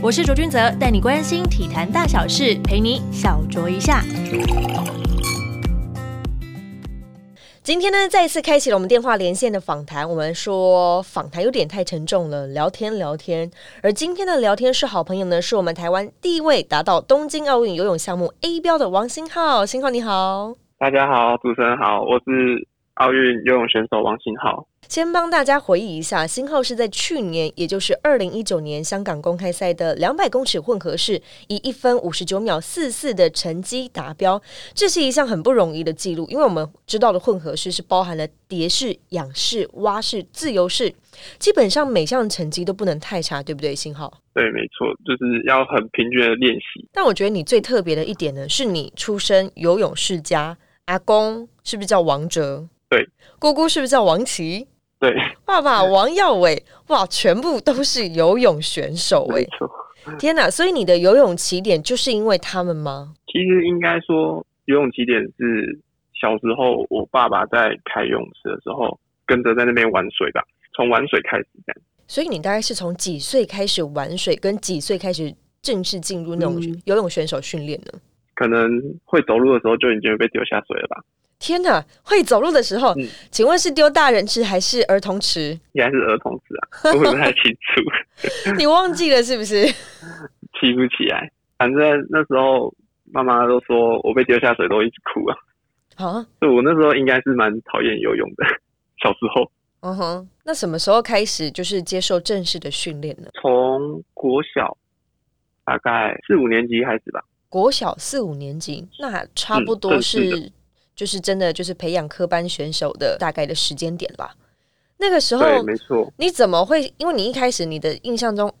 我是卓君泽，带你关心体坛大小事，陪你小酌一下。今天呢，再一次开启了我们电话连线的访谈。我们说访谈有点太沉重了，聊天聊天。而今天的聊天是好朋友呢，是我们台湾第一位达到东京奥运游泳项目 A 标的王新浩。新浩你好，大家好，主持人好，我是奥运游泳选手王新浩。先帮大家回忆一下，新浩是在去年，也就是二零一九年香港公开赛的两百公尺混合式，以一分五十九秒四四的成绩达标。这是一项很不容易的记录，因为我们知道的混合式是包含了蝶式、仰式、蛙式、自由式，基本上每项成绩都不能太差，对不对？新浩？对，没错，就是要很平均的练习。但我觉得你最特别的一点呢，是你出身游泳世家，阿公是不是叫王哲？对，姑姑是不是叫王琦？对，爸爸王耀伟，哇，全部都是游泳选手哎！天哪，所以你的游泳起点就是因为他们吗？其实应该说，游泳起点是小时候我爸爸在开游泳池的时候，跟着在那边玩水吧，从玩水开始这样。所以你大概是从几岁开始玩水，跟几岁开始正式进入那种游泳选手训练呢？可能会走路的时候就已经被丢下水了吧。天哪！会走路的时候，请问是丢大人吃还是儿童吃？应该是儿童吃啊，我不太清楚。你忘记了是不是？记不起来。反正那时候妈妈都说我被丢下水都一直哭啊。啊？对，我那时候应该是蛮讨厌游泳的，小时候。嗯哼。那什么时候开始就是接受正式的训练呢？从国小大概四五年级开始吧。国小四五年级，那差不多是。就是真的，就是培养科班选手的大概的时间点吧。那个时候，没错。你怎么会？因为你一开始你的印象中，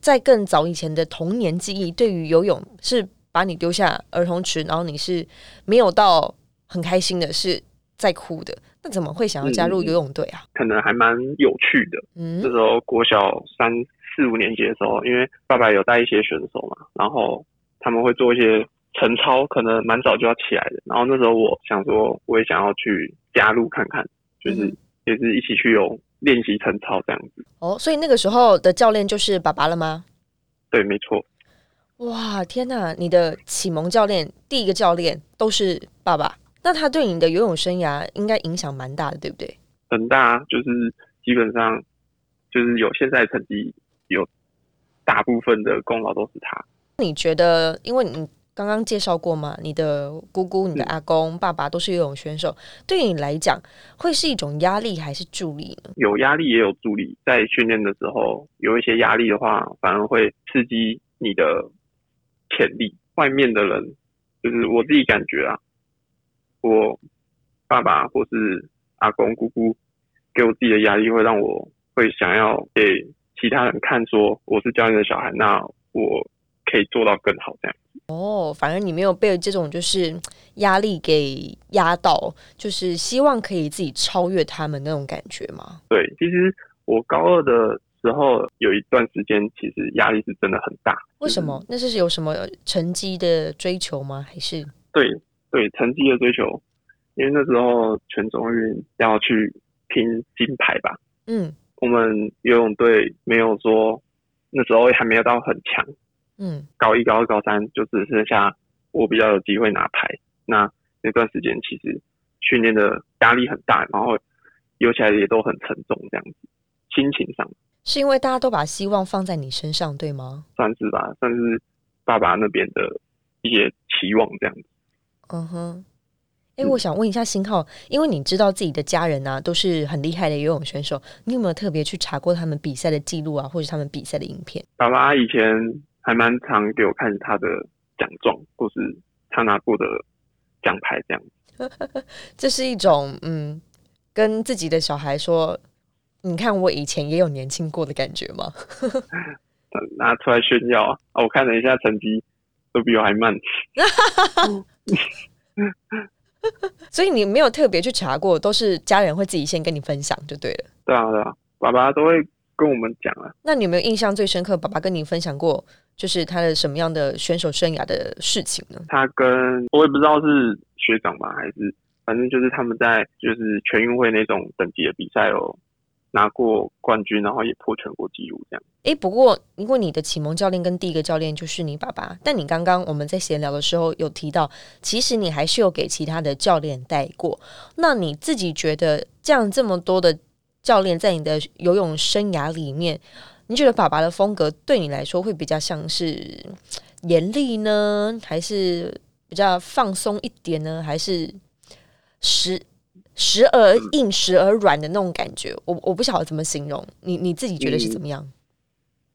在更早以前的童年记忆，对于游泳是把你丢下儿童池，然后你是没有到很开心的，是在哭的。那怎么会想要加入游泳队啊？可能还蛮有趣的。嗯，这时候国小三四五年级的时候，因为爸爸有带一些选手嘛，然后他们会做一些。晨操可能蛮早就要起来的，然后那时候我想说，我也想要去加入看看，就是也是一起去有练习晨操这样子。哦，所以那个时候的教练就是爸爸了吗？对，没错。哇，天哪！你的启蒙教练第一个教练都是爸爸，那他对你的游泳生涯应该影响蛮大的，对不对？很大，就是基本上就是有现在成绩，有大部分的功劳都是他。你觉得，因为你。刚刚介绍过嘛？你的姑姑、你的阿公、爸爸都是游泳选手，对你来讲会是一种压力还是助力呢？有压力也有助力。在训练的时候有一些压力的话，反而会刺激你的潜力。外面的人就是我自己感觉啊，我爸爸或是阿公、姑姑给我自己的压力，会让我会想要给其他人看，说我是教练的小孩，那我可以做到更好这样。哦，反而你没有被这种就是压力给压到，就是希望可以自己超越他们那种感觉吗？对，其实我高二的时候有一段时间，其实压力是真的很大。为什么？那是有什么成绩的追求吗？还是？对对，成绩的追求，因为那时候全中运要去拼金牌吧。嗯，我们游泳队没有说那时候还没有到很强。嗯，高一、高二、高三就只剩下我比较有机会拿牌。那那段时间其实训练的压力很大，然后游起来也都很沉重，这样子心情上是因为大家都把希望放在你身上，对吗？算是吧，算是爸爸那边的一些期望这样子。嗯哼，哎，我想问一下新浩，因为你知道自己的家人啊都是很厉害的游泳选手，你有没有特别去查过他们比赛的记录啊，或者他们比赛的影片？爸爸以前。还蛮常给我看他的奖状，或是他拿过的奖牌这样。这是一种嗯，跟自己的小孩说：“你看，我以前也有年轻过的感觉吗？” 拿出来炫耀啊！我看了一下成绩，都比我还慢。所以你没有特别去查过，都是家人会自己先跟你分享就对了。对啊，对啊，爸爸都会跟我们讲啊。那你有没有印象最深刻？爸爸跟你分享过？就是他的什么样的选手生涯的事情呢？他跟我也不知道是学长吧，还是反正就是他们在就是全运会那种等级的比赛哦，拿过冠军，然后也破全国纪录这样。哎，不过因为你的启蒙教练跟第一个教练就是你爸爸，但你刚刚我们在闲聊的时候有提到，其实你还是有给其他的教练带过。那你自己觉得这样这么多的教练在你的游泳生涯里面，你觉得爸爸的风格对你来说会比较像是严厉呢，还是比较放松一点呢，还是时？时而硬，时而软的那种感觉，我我不晓得怎么形容。你你自己觉得是怎么样？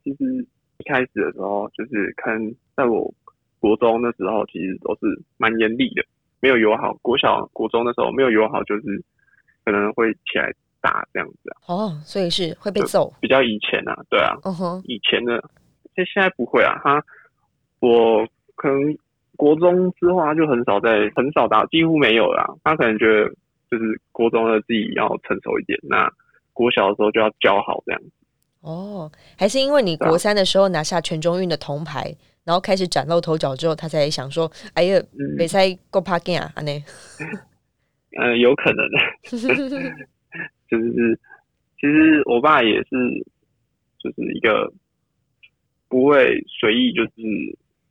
其实一开始的时候，就是看在我国中的时候，其实都是蛮严厉的，没有友好。国小、国中的时候没有友好，就是可能会起来打这样子啊。哦，所以是会被揍。比较以前啊，对啊，嗯哼，以前的，现现在不会啊。他我可能国中之后他就很少在很少打，几乎没有了。他可能觉得。就是国中的自己要成熟一点，那国小的时候就要教好这样子。哦，还是因为你国三的时候拿下全中运的铜牌，然后开始崭露头角之后，他才想说：“哎呀，比赛够怕劲啊！”呢，嗯，有可能。就是，其实我爸也是，就是一个不会随意，就是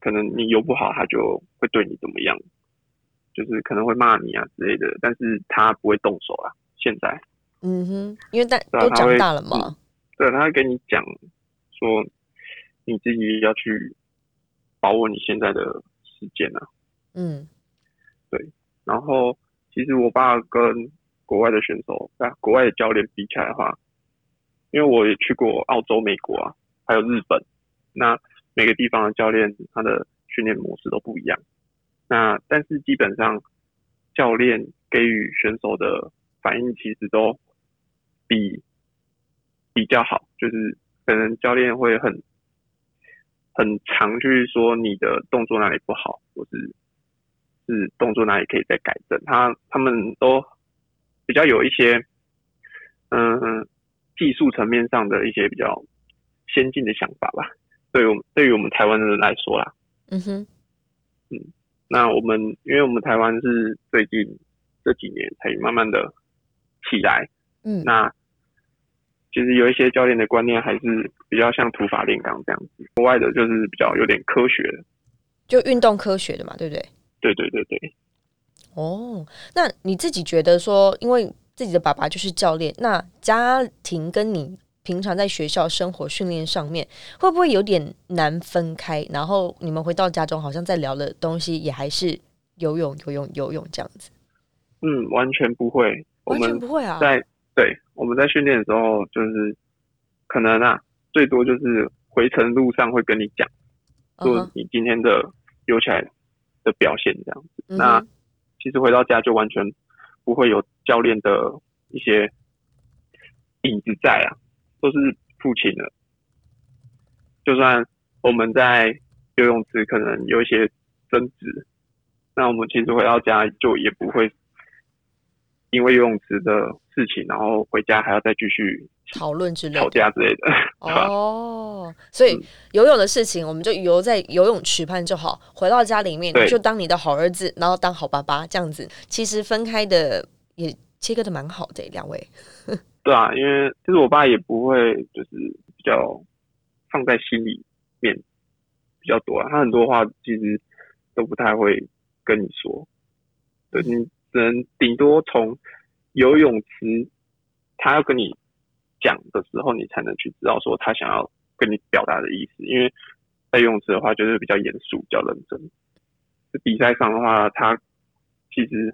可能你游不好，他就会对你怎么样。就是可能会骂你啊之类的，但是他不会动手啊。现在，嗯哼，因为大都长大了嘛。对，他会跟你讲说，你自己要去把握你现在的时间啊。嗯，对。然后，其实我爸跟国外的选手啊，国外的教练比起来的话，因为我也去过澳洲、美国啊，还有日本，那每个地方的教练他的训练模式都不一样。那但是基本上，教练给予选手的反应其实都比比较好，就是可能教练会很很常去说你的动作哪里不好，或是是动作哪里可以再改正。他他们都比较有一些嗯技术层面上的一些比较先进的想法吧。对于我们对于我们台湾的人来说啦，嗯哼，嗯。那我们，因为我们台湾是最近这几年才慢慢的起来，嗯，那其实有一些教练的观念还是比较像土法炼钢这样子，国外的就是比较有点科学的，就运动科学的嘛，对不对？对对对对。哦，那你自己觉得说，因为自己的爸爸就是教练，那家庭跟你。平常在学校生活训练上面会不会有点难分开？然后你们回到家中，好像在聊的东西也还是游泳、游泳、游泳这样子。嗯，完全不会，完全不会啊。在对，我们在训练的时候，就是可能啊，最多就是回程路上会跟你讲，说你今天的游起来的表现这样子。那其实回到家就完全不会有教练的一些影子在啊。都是父亲的，就算我们在游泳池可能有一些争执，那我们其实回到家就也不会因为游泳池的事情，然后回家还要再继续讨论之类吵架之类的。哦，所以游泳的事情我们就游在游泳池畔就好，回到家里面就当你的好儿子，然后当好爸爸这样子。其实分开的也切割的蛮好的，两位。对啊，因为其实我爸也不会就是比较放在心里面比较多啊，他很多话其实都不太会跟你说，对你只能顶多从游泳池他要跟你讲的时候，你才能去知道说他想要跟你表达的意思。因为在游泳池的话，就是比较严肃、比较认真。比赛上的话，他其实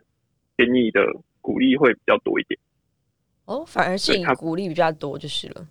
给你的鼓励会比较多一点。哦，反而是他鼓励比较多就是了。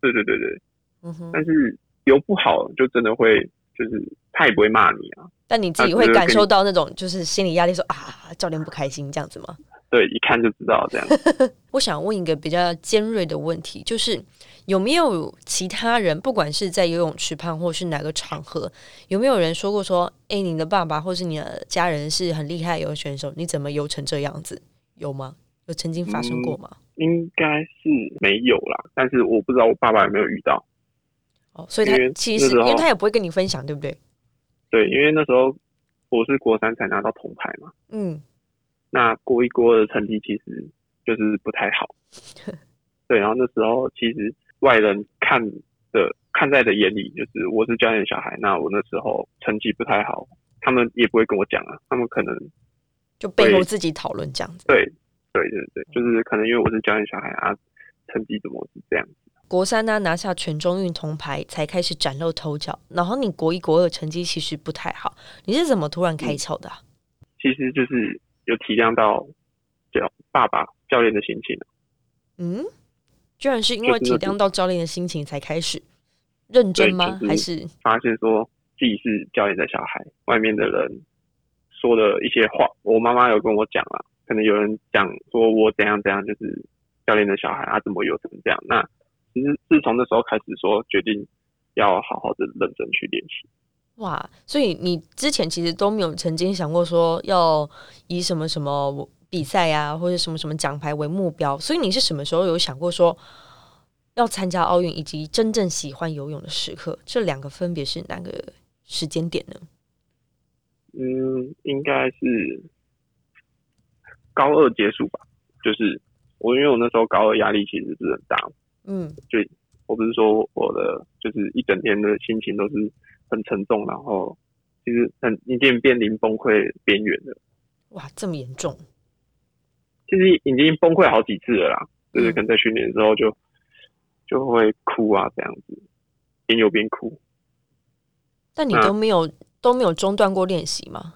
对对对对，嗯哼。但是游不好，就真的会，就是他也不会骂你啊。但你自己会感受到那种就是心理压力，说啊，教练不开心这样子吗？对，一看就知道这样。我想问一个比较尖锐的问题，就是有没有其他人，不管是在游泳池畔或是哪个场合，有没有人说过说，哎，你的爸爸或是你的家人是很厉害游泳选手，你怎么游成这样子？有吗？有曾经发生过吗？应该是没有啦，但是我不知道我爸爸有没有遇到。哦，所以他其实因为他也不会跟你分享，对不对？对，因为那时候我是国三才拿到铜牌嘛。嗯。那国一、国二的成绩其实就是不太好。对，然后那时候其实外人看的看在的眼里，就是我是教练小孩，那我那时候成绩不太好，他们也不会跟我讲啊，他们可能就背后自己讨论这样子。对，对对对，就是可能因为我是教练小孩啊，成绩怎么是这样子。国三呢拿下全中运铜牌才开始崭露头角，然后你国一国二成绩其实不太好，你是怎么突然开窍的？其实就是有体谅到教爸爸教练的心情嗯，居然是因为体谅到教练的心情才开始认真吗？还是发现说自己是教练的小孩，外面的人说的一些话，我妈妈有跟我讲啊，可能有人讲说我怎样怎样，就是教练的小孩啊，怎么有成这样？那其实自从那时候开始说决定要好好的认真去练习。哇，所以你之前其实都没有曾经想过说要以什么什么。比赛呀，或者什么什么奖牌为目标，所以你是什么时候有想过说要参加奥运，以及真正喜欢游泳的时刻？这两个分别是哪个时间点呢？嗯，应该是高二结束吧。就是我，因为我那时候高二压力其实是很大。嗯，就我不是说我的就是一整天的心情都是很沉重，然后其实很已经濒临崩溃边缘了。哇，这么严重！其实已经崩溃好几次了啦，就是可能在训练的时候就就会哭啊，这样子边游边哭。但你都没有都没有中断过练习吗？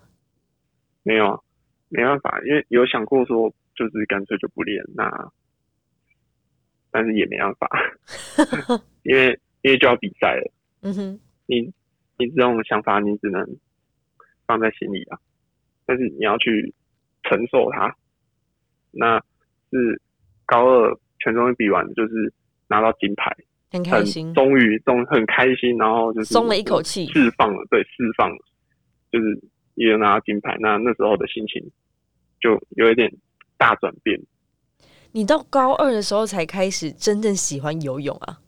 没有啊，没办法，因为有想过说就是干脆就不练，那但是也没办法，因为因为就要比赛了。嗯哼，你你这种想法你只能放在心里啊，但是你要去承受它。那是高二全中运比完，就是拿到金牌，很开心，终于终很开心，然后就是松了一口气，释放了，对，释放了，就是也拿到金牌。那那时候的心情就有一点大转变。你到高二的时候才开始真正喜欢游泳啊？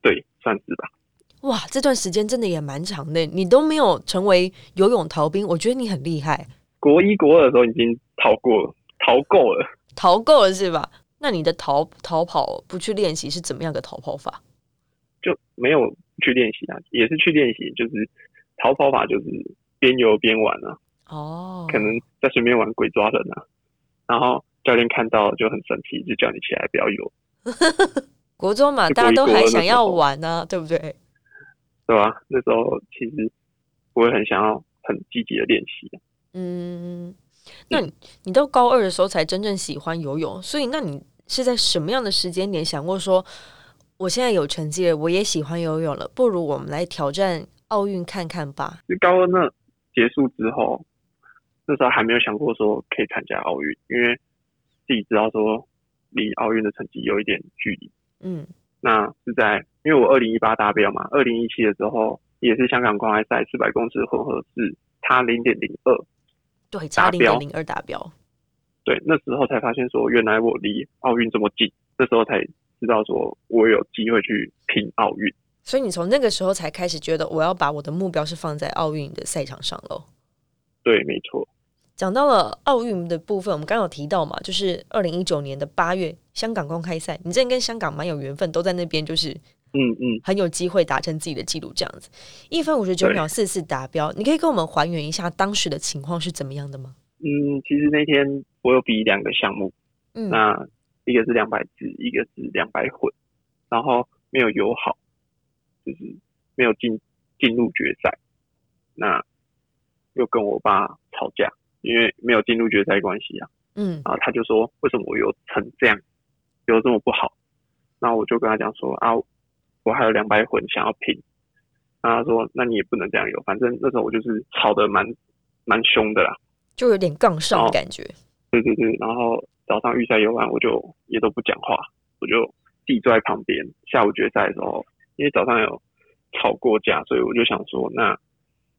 对，算是吧。哇，这段时间真的也蛮长的，你都没有成为游泳逃兵，我觉得你很厉害。国一国二的时候已经逃过了。逃够了，逃够了是吧？那你的逃逃跑不去练习是怎么样的逃跑法？就没有去练习啊，也是去练习，就是逃跑法就是边游边玩啊。哦，可能在水面玩鬼抓人啊，然后教练看到就很生气，就叫你起来不要游。国中嘛，大家都还想要玩呢，对不对？对吧？那时候其实我会很想要很积极的练习。嗯。那你你到高二的时候才真正喜欢游泳，所以那你是在什么样的时间点想过说，我现在有成绩了，我也喜欢游泳了，不如我们来挑战奥运看看吧？就高二那结束之后，那时候还没有想过说可以参加奥运，因为自己知道说离奥运的成绩有一点距离。嗯，那是在因为我二零一八达标嘛，二零一七的时候也是香港公开赛四百公尺混合是差零点零二。对，差零点零二达标。对，那时候才发现说，原来我离奥运这么近。那时候才知道说，我有机会去拼奥运。所以你从那个时候才开始觉得，我要把我的目标是放在奥运的赛场上喽。对，没错。讲到了奥运的部分，我们刚刚有提到嘛，就是二零一九年的八月香港公开赛，你之前跟香港蛮有缘分，都在那边，就是。嗯嗯，很有机会达成自己的记录，这样子，一分五十九秒四四达标。你可以跟我们还原一下当时的情况是怎么样的吗？嗯，其实那天我有比两个项目，嗯，那一个是两百字，一个是两百混，然后没有友好，就是没有进进入决赛。那又跟我爸吵架，因为没有进入决赛关系啊。嗯，然后他就说，为什么我游成这样，游这么不好？那我就跟他讲说啊。我还有两百混想要拼，那他说：“那你也不能这样游，反正那时候我就是吵得蛮蛮凶的啦，就有点杠上的感觉。”对对对，然后早上预赛游完，我就也都不讲话，我就自己坐在旁边。下午决赛的时候，因为早上有吵过架，所以我就想说，那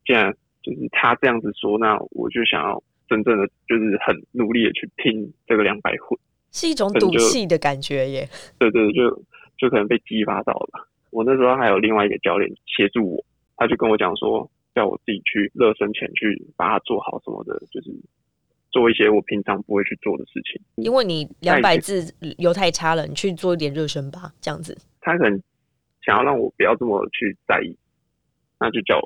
既然就是他这样子说，那我就想要真正的就是很努力的去拼这个两百混，是一种赌气的感觉耶。对对，就就可能被激发到了。我那时候还有另外一个教练协助我，他就跟我讲说，叫我自己去热身前去把它做好什么的，就是做一些我平常不会去做的事情。因为你两百字油太差了，你去做一点热身吧，这样子。他可能想要让我不要这么去在意，那就叫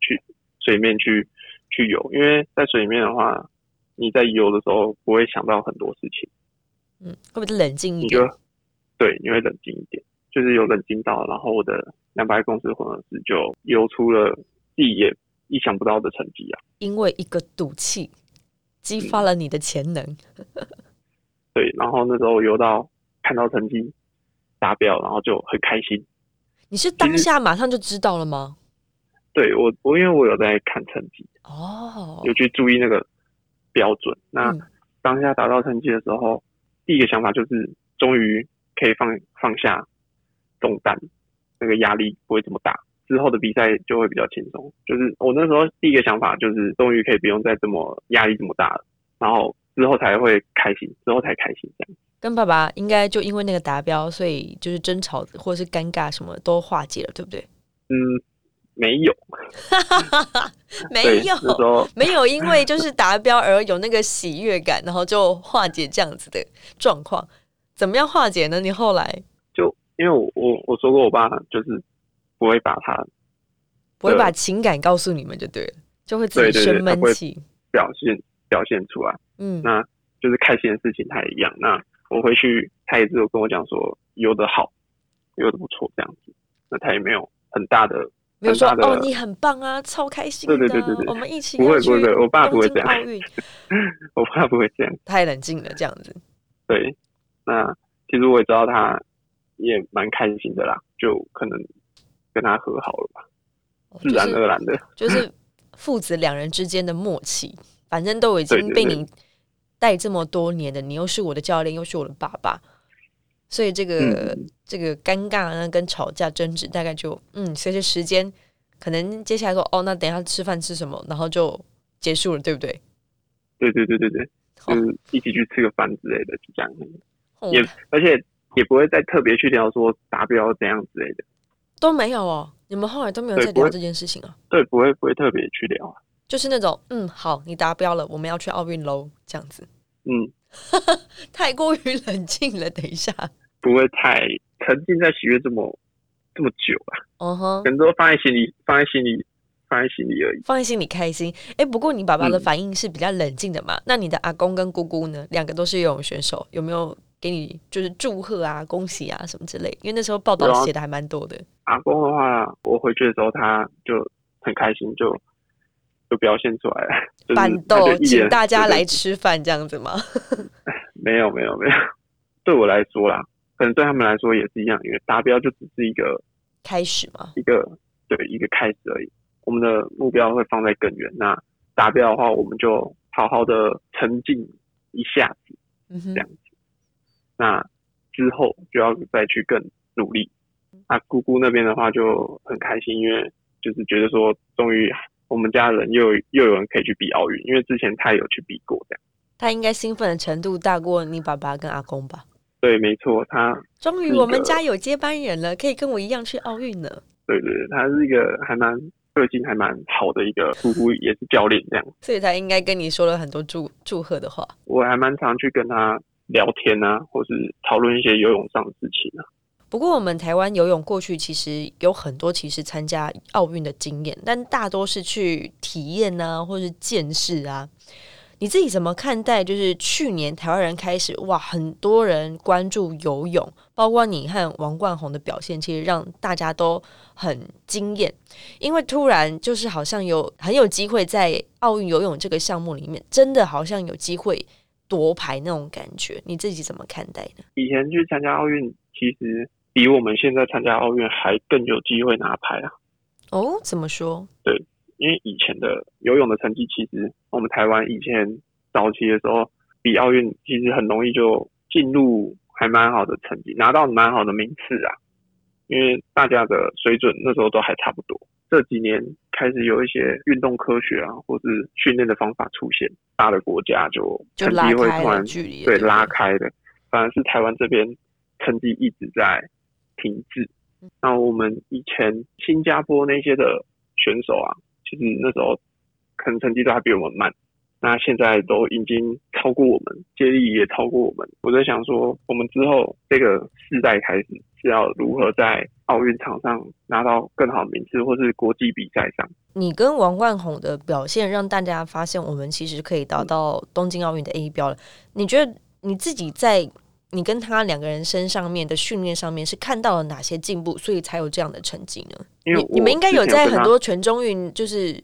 去水面去去游，因为在水面的话，你在游的时候不会想到很多事情。嗯，会不会冷静一点？对，你会冷静一点，就是有冷静到，然后我的两百公尺混合式就游出了自己也意想不到的成绩啊！因为一个赌气，激发了你的潜能。对，然后那时候游到看到成绩达标，然后就很开心。你是当下马上就知道了吗？对我，我因为我有在看成绩哦，有去注意那个标准。那当下达到成绩的时候，第一个想法就是终于。可以放放下重担，那个压力不会这么大，之后的比赛就会比较轻松。就是我那时候第一个想法就是，终于可以不用再这么压力这么大了，然后之后才会开心，之后才开心这样。跟爸爸应该就因为那个达标，所以就是争吵或者是尴尬什么都化解了，对不对？嗯，没有，没有，没有，因为就是达标而有那个喜悦感，然后就化解这样子的状况。怎么样化解呢？你后来就因为我我我说过，我爸就是不会把他不会把情感告诉你们就对了，就会自己生闷气表现表现出来。嗯，那就是开心的事情他也一样。那我回去，他也只有跟我讲说游的好，游的不错这样子。那他也没有很大的没有说哦，你很棒啊，超开心。对对对对对，我们一起不会不会，我爸不会这样。我爸不会这样，太冷静了，这样子。对。那其实我也知道他也蛮开心的啦，就可能跟他和好了吧，自然而然的，就是父子两人之间的默契。反正都已经被你带这么多年的，你又是我的教练，又是我的爸爸，所以这个这个尴尬呢，跟吵架争执，大概就嗯，随着时间，可能接下来说哦，那等一下吃饭吃什么，然后就结束了，对不对？对对对对对，就是一起去吃个饭之类的，就这样。也而且也不会再特别去聊说达标怎样之类的，都没有哦。你们后来都没有再聊这件事情啊？对，不会不会特别去聊啊。就是那种嗯，好，你达标了，我们要去奥运喽，这样子。嗯，太过于冷静了。等一下，不会太沉浸在喜悦这么这么久啊。嗯哼，很多放在心里，放在心里，放在心里而已。放在心里开心。哎，不过你爸爸的反应是比较冷静的嘛？那你的阿公跟姑姑呢？两个都是游泳选手，有没有？给你就是祝贺啊、恭喜啊什么之类，因为那时候报道写的还蛮多的。阿公的话，我回去的时候他就很开心，就就表现出来了。板豆，请大家来吃饭这样子吗？没有没有没有，对我来说啦，可能对他们来说也是一样，因为达标就只是一个开始嘛，一个对一个开始而已。我们的目标会放在更远。那达标的话，我们就好好的沉浸一下子，这样。那之后就要再去更努力。那姑姑那边的话就很开心，因为就是觉得说，终于我们家人又又有人可以去比奥运，因为之前他有去比过这样。他应该兴奋的程度大过你爸爸跟阿公吧？对，没错，他终于我们家有接班人了，可以跟我一样去奥运了。对对对，他是一个还蛮个性还蛮好的一个姑姑，也是教练这样，所以他应该跟你说了很多祝祝贺的话。我还蛮常去跟他。聊天啊，或是讨论一些游泳上的事情啊。不过，我们台湾游泳过去其实有很多其实参加奥运的经验，但大多是去体验啊，或是见识啊。你自己怎么看待？就是去年台湾人开始哇，很多人关注游泳，包括你和王冠宏的表现，其实让大家都很惊艳。因为突然就是好像有很有机会在奥运游泳这个项目里面，真的好像有机会。夺牌那种感觉，你自己怎么看待呢？以前去参加奥运，其实比我们现在参加奥运还更有机会拿牌啊。哦，怎么说？对，因为以前的游泳的成绩，其实我们台湾以前早期的时候，比奥运其实很容易就进入还蛮好的成绩，拿到蛮好的名次啊。因为大家的水准那时候都还差不多。这几年开始有一些运动科学啊，或是训练的方法出现，大的国家就成绩会突然对拉开的，反而是台湾这边成绩一直在停滞。那我们以前新加坡那些的选手啊，其实那时候可能成绩都还比我们慢，那现在都已经超过我们，接力也超过我们。我在想说，我们之后这个世代开始是要如何在奥运场上拿到更好名次，或是国际比赛上。你跟王冠宏的表现，让大家发现我们其实可以达到东京奥运的 A 标了。你觉得你自己在你跟他两个人身上面的训练上面是看到了哪些进步，所以才有这样的成绩呢？因为你们应该有在很多全中运，就是。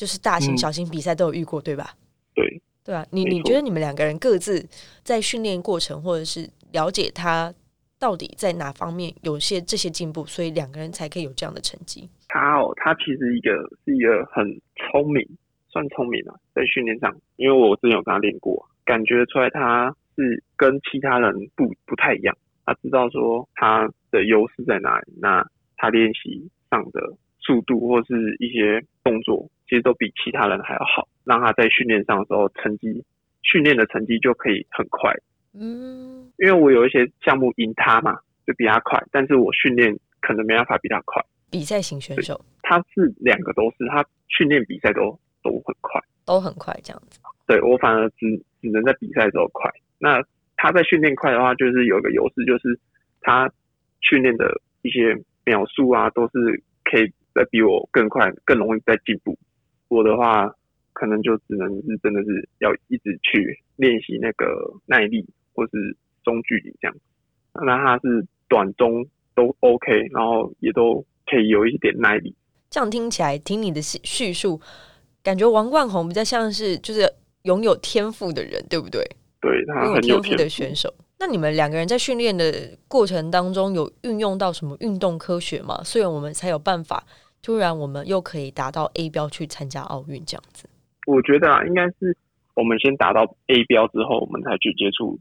就是大型、小型比赛都有遇过，对吧？对，对啊。你你觉得你们两个人各自在训练过程，或者是了解他到底在哪方面有些这些进步，所以两个人才可以有这样的成绩。他哦，他其实一个是一个很聪明，算聪明啊，在训练上，因为我之前有跟他练过，感觉出来他是跟其他人不不太一样。他知道说他的优势在哪里，那他练习上的速度或是一些动作。其实都比其他人还要好，让他在训练上的时候成绩，训练的成绩就可以很快。嗯，因为我有一些项目赢他嘛，就比他快，但是我训练可能没办法比他快。比赛型选手，他是两个都是，他训练比赛都都很快，都很快这样子。对我反而只只能在比赛时候快。那他在训练快的话，就是有一个优势，就是他训练的一些秒数啊，都是可以在比我更快，更容易在进步。我的话，可能就只能是真的是要一直去练习那个耐力，或是中距离这样。那他是短中都 OK，然后也都可以有一点耐力。这样听起来，听你的叙述，感觉王冠宏比较像是就是拥有天赋的人，对不对？对，他很有天赋的选手。那你们两个人在训练的过程当中，有运用到什么运动科学吗？所以我们才有办法。突然，我们又可以达到 A 标去参加奥运这样子。我觉得啊，应该是我们先达到 A 标之后，我们才去接触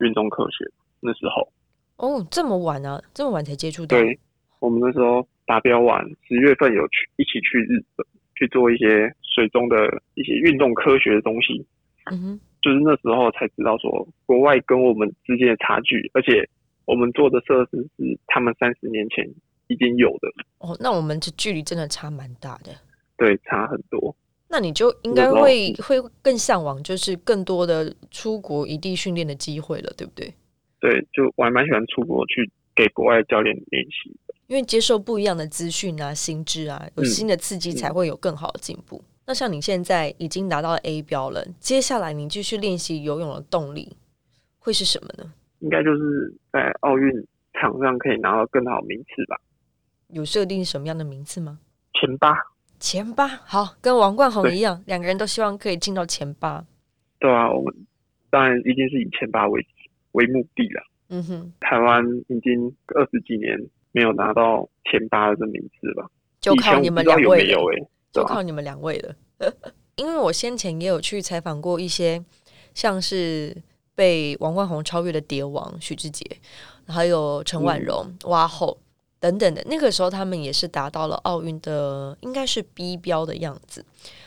运动科学。那时候哦，这么晚啊，这么晚才接触到。对，我们那时候达标完，十月份有去一起去日本去做一些水中的一些运动科学的东西。嗯哼，就是那时候才知道说，国外跟我们之间的差距，而且我们做的设施是他们三十年前。已经有的哦，那我们这距离真的差蛮大的，对，差很多。那你就应该会会更向往，就是更多的出国异地训练的机会了，对不对？对，就我还蛮喜欢出国去给国外教练练习的，因为接受不一样的资讯啊、心智啊，有新的刺激才会有更好的进步。那像你现在已经拿到了 A 标了，接下来你继续练习游泳的动力会是什么呢？应该就是在奥运场上可以拿到更好名次吧。有设定什么样的名次吗？前八，前八，好，跟王冠宏一样，两个人都希望可以进到前八。对啊，我们当然一定是以前八为为目的了。嗯哼，台湾已经二十几年没有拿到前八的名次了，就靠你们两位了。就靠你们两位了。因为我先前也有去采访过一些，像是被王冠宏超越的蝶王许志杰，还有陈婉容、蛙后。等等的，那个时候他们也是达到了奥运的应该是 B 标的样子，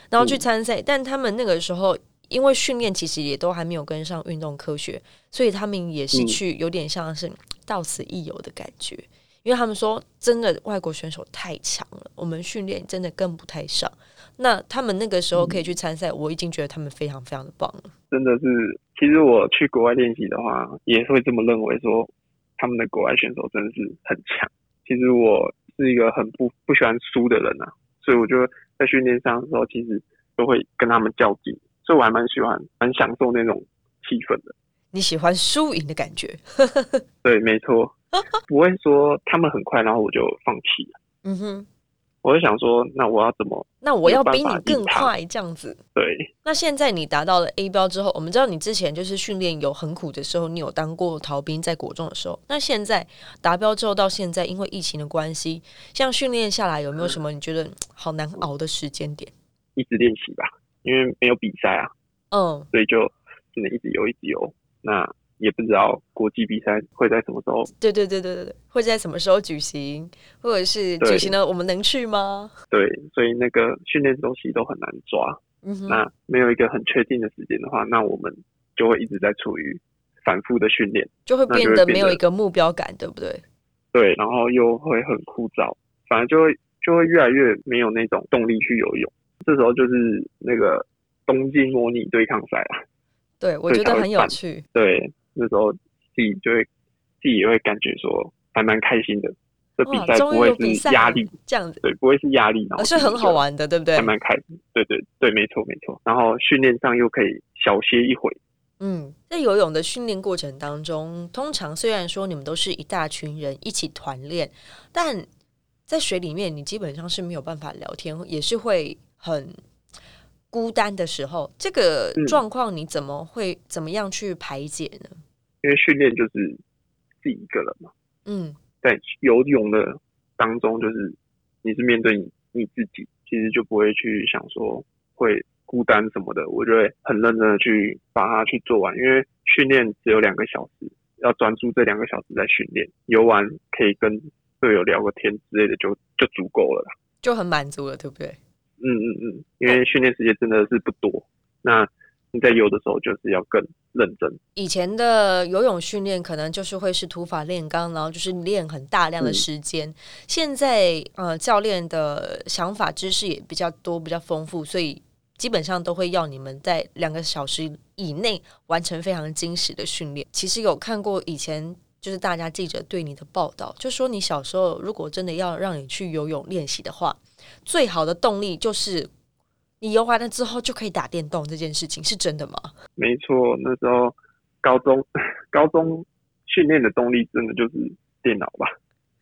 然后去参赛。但他们那个时候因为训练其实也都还没有跟上运动科学，所以他们也是去有点像是到此一游的感觉。因为他们说真的，外国选手太强了，我们训练真的跟不太上。那他们那个时候可以去参赛，我已经觉得他们非常非常的棒了。真的是，其实我去国外练习的话，也会这么认为，说他们的国外选手真的是很强。其实我是一个很不不喜欢输的人呐，所以我就在训练上的时候，其实都会跟他们较劲，所以我还蛮喜欢、蛮享受那种气氛的。你喜欢输赢的感觉？对，没错，不会说他们很快，然后我就放弃了。嗯哼。我就想说，那我要怎么？那我要比你更快，这样子。对。那现在你达到了 A 标之后，我们知道你之前就是训练有很苦的时候，你有当过逃兵在国中的时候。那现在达标之后到现在，因为疫情的关系，像训练下来有没有什么你觉得好难熬的时间点？一直练习吧，因为没有比赛啊。嗯。所以就只能一直游，一直游。那。也不知道国际比赛会在什么时候。对对对对对对，会在什么时候举行，或者是举行了，我们能去吗？对，所以那个训练周期都很难抓。嗯哼。那没有一个很确定的时间的话，那我们就会一直在处于反复的训练，就会变得没有一个目标感，对不对？对，然后又会很枯燥，反而就会就会越来越没有那种动力去游泳。这时候就是那个东京模拟对抗赛啊。对，我觉得很有趣。对，那时候自己就会自己也会感觉说还蛮开心的。这比赛不会是压力这样子，对，不会是压力，而是很好玩的，对不对？还蛮开心。对对对，没错没错。然后训练上又可以小歇一会。嗯，在游泳的训练过程当中，通常虽然说你们都是一大群人一起团练，但在水里面你基本上是没有办法聊天，也是会很孤单的时候。这个状况你怎么会怎么样去排解呢？因为训练就是自己一个人嘛。嗯。在游泳的当中，就是你是面对你你自己，其实就不会去想说会孤单什么的。我就会很认真的去把它去做完，因为训练只有两个小时，要专注这两个小时在训练。游完可以跟队友聊个天之类的，就就足够了，就很满足了，对不对？嗯嗯嗯，因为训练时间真的是不多。那你在游的时候，就是要更认真。以前的游泳训练可能就是会是土法炼钢，然后就是练很大量的时间。现在呃，教练的想法、知识也比较多、比较丰富，所以基本上都会要你们在两个小时以内完成非常精实的训练。其实有看过以前就是大家记者对你的报道，就说你小时候如果真的要让你去游泳练习的话，最好的动力就是。你游完了之后就可以打电动，这件事情是真的吗？没错，那时候高中高中训练的动力真的就是电脑吧。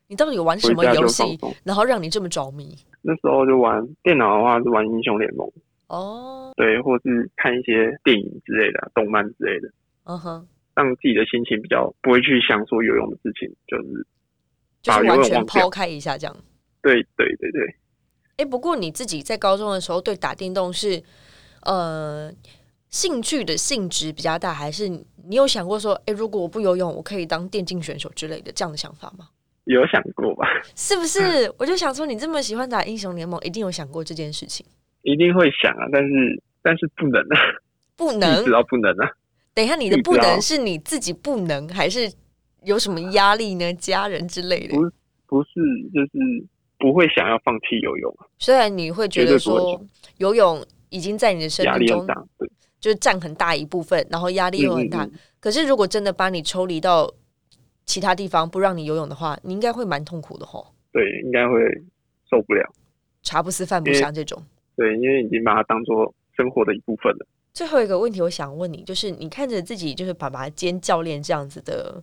你到底玩什么游戏，然后让你这么着迷？那时候就玩电脑的话是玩英雄联盟哦，对，或是看一些电影之类的、动漫之类的。嗯哼，让自己的心情比较不会去想说游泳的事情，就是就是完全抛开一下这样。对对对对。哎，不过你自己在高中的时候对打电动是呃兴趣的性质比较大，还是你有想过说，哎，如果我不游泳，我可以当电竞选手之类的这样的想法吗？有想过吧？是不是？我就想说，你这么喜欢打英雄联盟，一定有想过这件事情。一定会想啊，但是但是不能啊，不能，知道不能啊。等一下，你的不能是你自己不能，还是有什么压力呢？家人之类的？不，不是，就是。不会想要放弃游泳，虽然你会觉得说游泳已经在你的生命中，对，就是占很大一部分，然后压力又很大。可是如果真的把你抽离到其他地方，不让你游泳的话，你应该会蛮痛苦的吼。对，应该会受不了，茶不思饭不想这种。对，因为已经把它当做生活的一部分了。最后一个问题，我想问你，就是你看着自己就是爸爸兼教练这样子的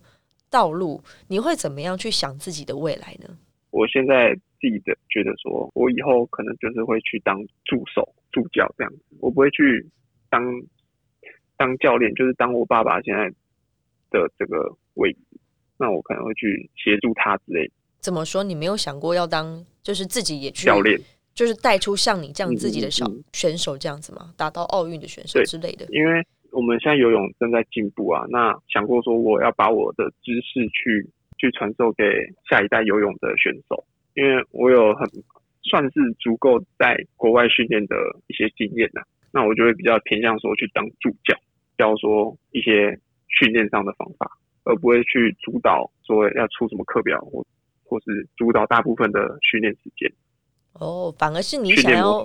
道路，你会怎么样去想自己的未来呢？我现在自己的觉得说，我以后可能就是会去当助手、助教这样子，我不会去当当教练，就是当我爸爸现在的这个位置，那我可能会去协助他之类。怎么说？你没有想过要当，就是自己也去教练，就是带出像你这样自己的小选手这样子嘛？达到奥运的选手之类的？因为我们现在游泳正在进步啊，那想过说我要把我的知识去。去传授给下一代游泳的选手，因为我有很算是足够在国外训练的一些经验呐，那我就会比较偏向说去当助教，教说一些训练上的方法，而不会去主导说要出什么课表或或是主导大部分的训练时间。哦，反而是你想要。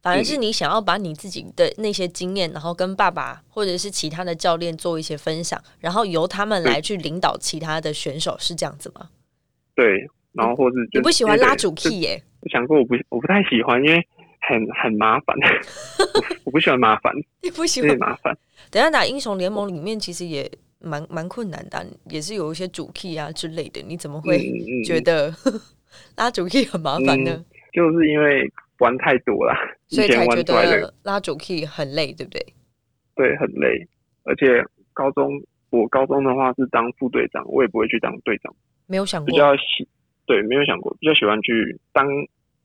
反而是你想要把你自己的那些经验，然后跟爸爸或者是其他的教练做一些分享，然后由他们来去领导其他的选手，是这样子吗？对，然后或是你不喜欢拉主 key 耶？我想过，我不我不太喜欢，因为很很麻烦，我不喜欢麻烦，你不喜欢麻烦。等下打英雄联盟里面其实也蛮蛮困难的，也是有一些主 key 啊之类的，你怎么会觉得 拉主 key 很麻烦呢？就是因为。玩太多了，所以才觉得拉主 key 很累，对不对？对，很累。而且高中，我高中的话是当副队长，我也不会去当队长。没有想过，比较喜对，没有想过，比较喜欢去当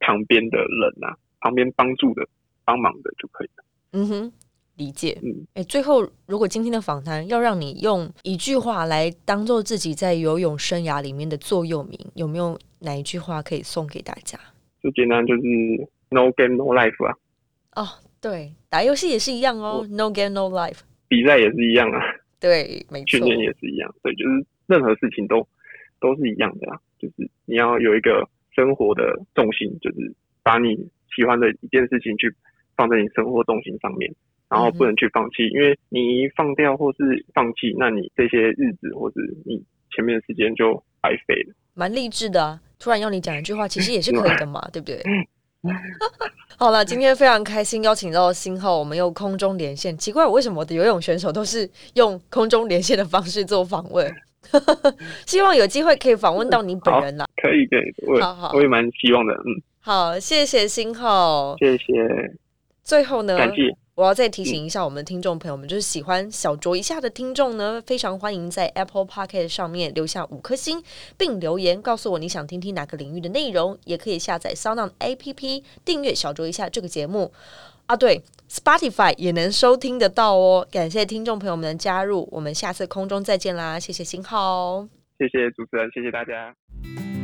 旁边的人啊，旁边帮助的、帮忙的就可以了。嗯哼，理解。嗯，哎，最后如果今天的访谈要让你用一句话来当做自己在游泳生涯里面的座右铭，有没有哪一句话可以送给大家？就简单就是。No game, no life 啊！哦，对，打游戏也是一样哦。No game, no life。比赛也是一样啊。对，没 错。训练也是一样，对，就是任何事情都都是一样的啦。就是你要有一个生活的重心，就是把你喜欢的一件事情去放在你生活重心上面，然然后不能去放弃，因为你一放掉或是放弃，那你这些日子或是你前面的时间就白费了。蛮励志的啊！突然要你讲一句话，其实也是可以的嘛，对不对？好了，今天非常开心，邀请到新浩，我们用空中连线。奇怪，为什么我的游泳选手都是用空中连线的方式做访问？希望有机会可以访问到你本人啦。可以，可以，我我也蛮希望的。嗯，好，谢谢新浩，谢谢。最后呢？感谢。我要再提醒一下我们的听众朋友们，就是喜欢小酌一下的听众呢，非常欢迎在 Apple p o c k e t 上面留下五颗星，并留言告诉我你想听听哪个领域的内容，也可以下载 Sound A P P 订阅小酌一下这个节目啊。对，Spotify 也能收听得到哦。感谢听众朋友们的加入，我们下次空中再见啦！谢谢新浩，谢谢主持人，谢谢大家。